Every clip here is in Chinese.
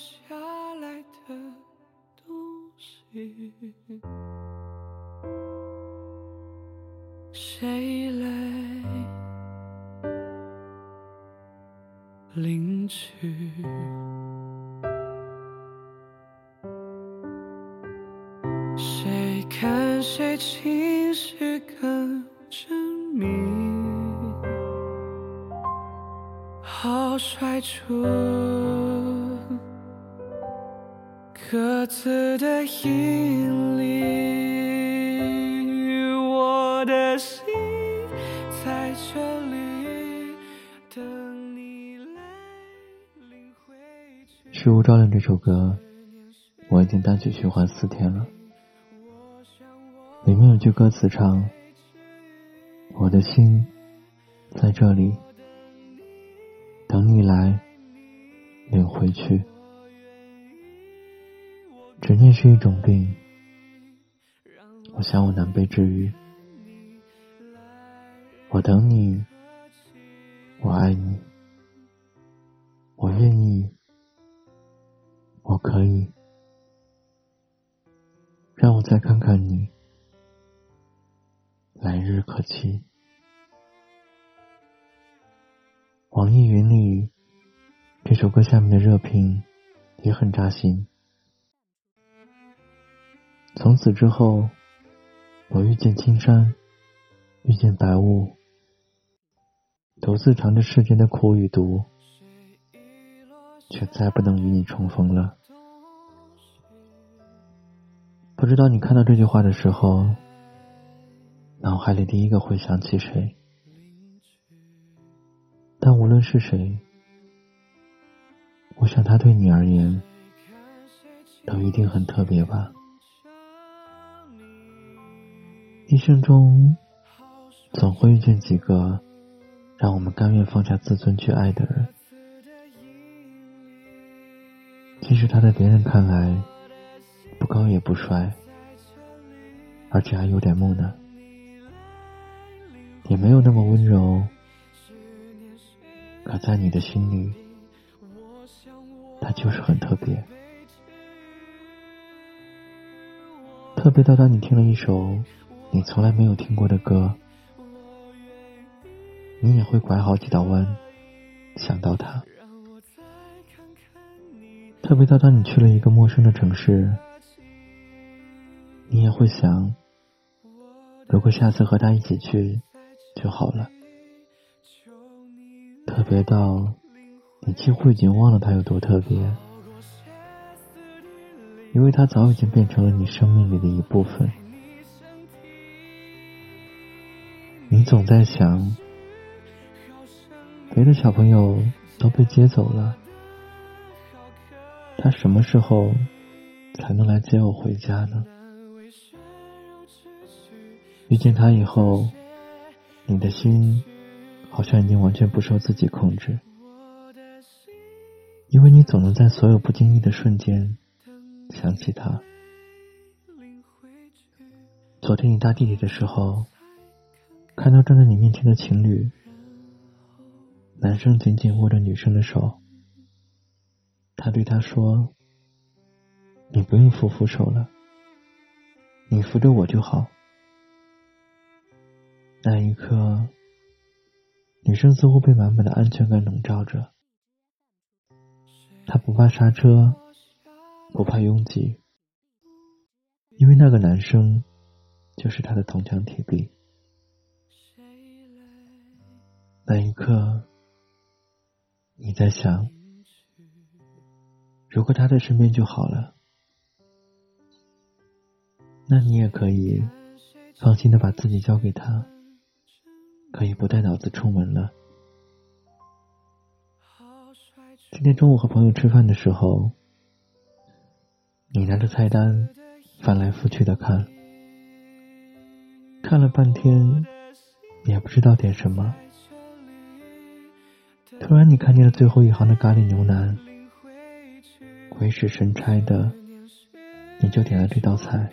下来的东西，谁来领取？谁看谁情绪更缜密？好甩出各自的引力，我的心在这里等你来领回去。《虚无照亮》这首歌，我已经单曲循环四天了。里面有句歌词唱：“我的心在这里，等你来领回去。”执念是一种病，我想我难被治愈。我等你，我爱你，我愿意，我可以。让我再看看你。来日可期。网易云里这首歌下面的热评也很扎心。从此之后，我遇见青山，遇见白雾，独自尝着世间的苦与毒，却再不能与你重逢了。不知道你看到这句话的时候。脑海里第一个会想起谁？但无论是谁，我想他对你而言，都一定很特别吧。一生中，总会遇见几个让我们甘愿放下自尊去爱的人，即使他在别人看来不高也不帅，而且还有点木讷。也没有那么温柔，可在你的心里，他就是很特别。特别到当你听了一首你从来没有听过的歌，你也会拐好几道弯想到他。特别到当你去了一个陌生的城市，你也会想，如果下次和他一起去。就好了。特别到你几乎已经忘了他有多特别，因为他早已经变成了你生命里的一部分。你总在想，别的小朋友都被接走了，他什么时候才能来接我回家呢？遇见他以后。你的心好像已经完全不受自己控制，因为你总能在所有不经意的瞬间想起他。昨天你搭地铁的时候，看到站在你面前的情侣，男生紧紧握着女生的手，他对她说：“你不用扶扶手了，你扶着我就好。”那一刻，女生似乎被满满的安全感笼罩着。她不怕刹车，不怕拥挤，因为那个男生就是她的铜墙铁壁。那一刻，你在想，如果他在身边就好了，那你也可以放心的把自己交给他。可以不带脑子出门了。今天中午和朋友吃饭的时候，你拿着菜单翻来覆去的看，看了半天也不知道点什么。突然，你看见了最后一行的咖喱牛腩，鬼使神差的，你就点了这道菜。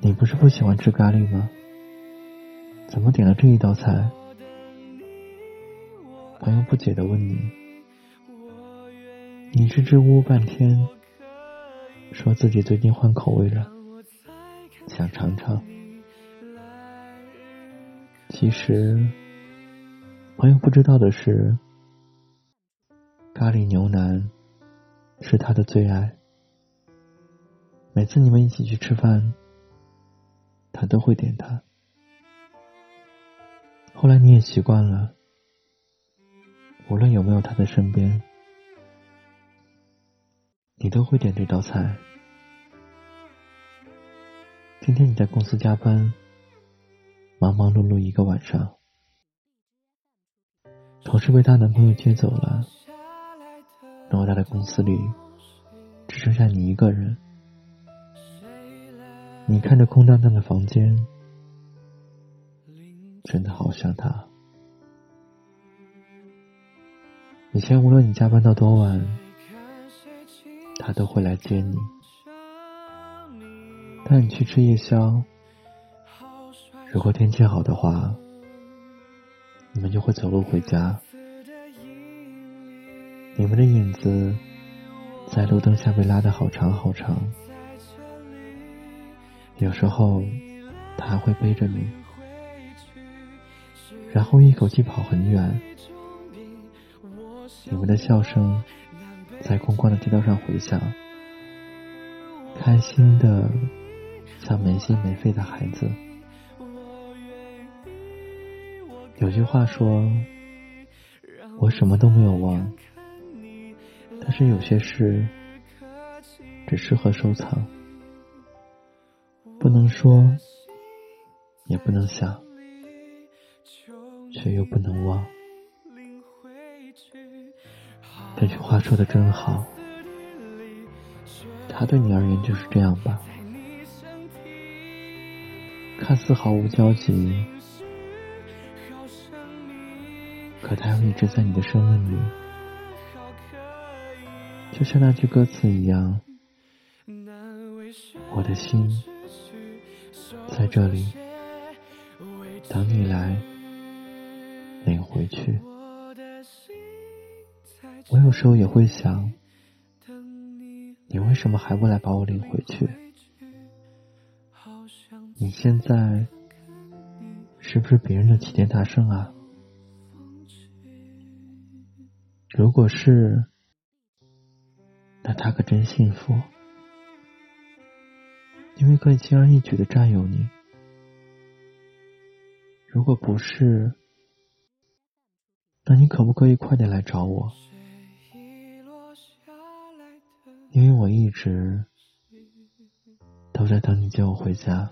你不是不喜欢吃咖喱吗？怎么点了这一道菜？朋友不解的问你：“你支支吾吾半天，说自己最近换口味了，想尝尝。其实，朋友不知道的是，咖喱牛腩是他的最爱。每次你们一起去吃饭，他都会点它。后来你也习惯了，无论有没有他在身边，你都会点这道菜。今天你在公司加班，忙忙碌碌一个晚上，同事被她男朋友接走了，偌大的公司里只剩下你一个人。你看着空荡荡的房间。真的好想他。以前无论你加班到多晚，他都会来接你，带你去吃夜宵。如果天气好的话，你们就会走路回家。你们的影子在路灯下被拉得好长好长。有时候，他还会背着你。然后一口气跑很远，你们的笑声在空旷的街道上回响，开心的像没心没肺的孩子。有句话说：“我什么都没有忘，但是有些事只适合收藏，不能说，也不能想。”却又不能忘。这句话说的真好，他对你而言就是这样吧？看似毫无交集，可他又一直在你的生命里，就像那句歌词一样，我的心在这里等你来。领回去。我有时候也会想，你为什么还不来把我领回去？你现在是不是别人的齐天大圣啊？如果是，那他可真幸福，因为可以轻而易举的占有你。如果不是，那你可不可以快点来找我？因为我一直都在等你接我回家。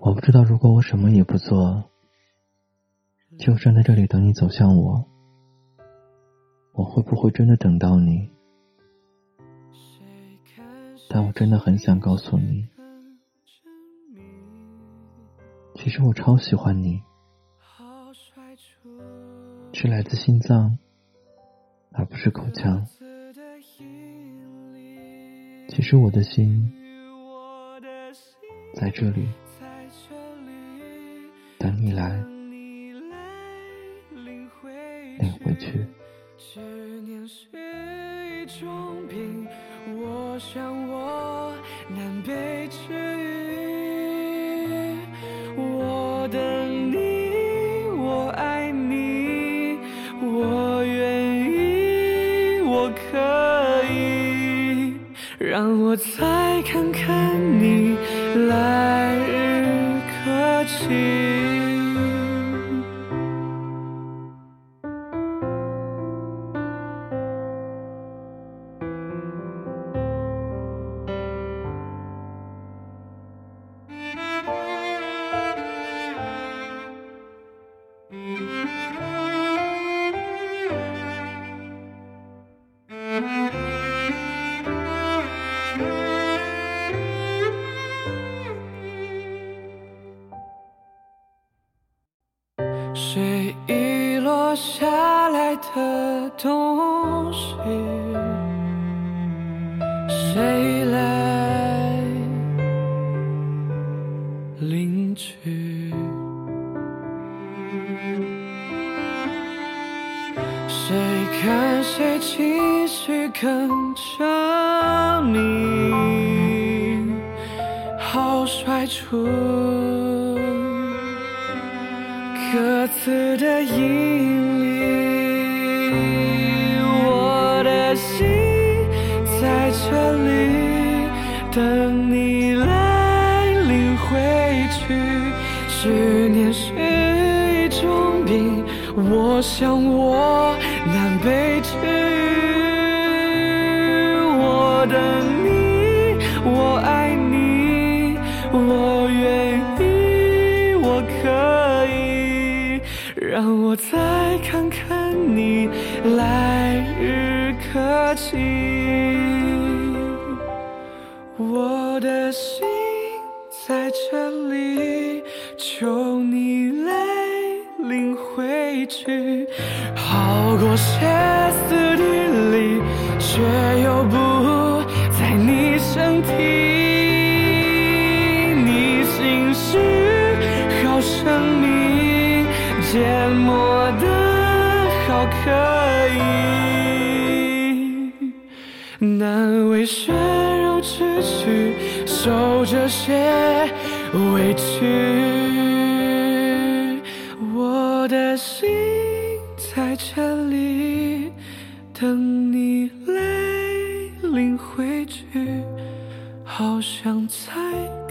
我不知道，如果我什么也不做，就站在这里等你走向我，我会不会真的等到你？但我真的很想告诉你，其实我超喜欢你。是来自心脏，而不是口腔。其实我的心在这里，等你来执念是一种病我想我难被治愈。我等你我爱你我愿意我可以让我再看看你来。遗落下来的东西，谁来领取？谁看谁情绪更着你，好甩出各自的引力。我的心在这里等你来领回去，思念是一种病。我想我难被治愈，我等我再看看你来日可期，我的心在这里，求你来。领回去，好过歇斯底里，却又不我的好可以，难为血肉之躯，受这些委屈。我的心在这里等你来领回去，好想再。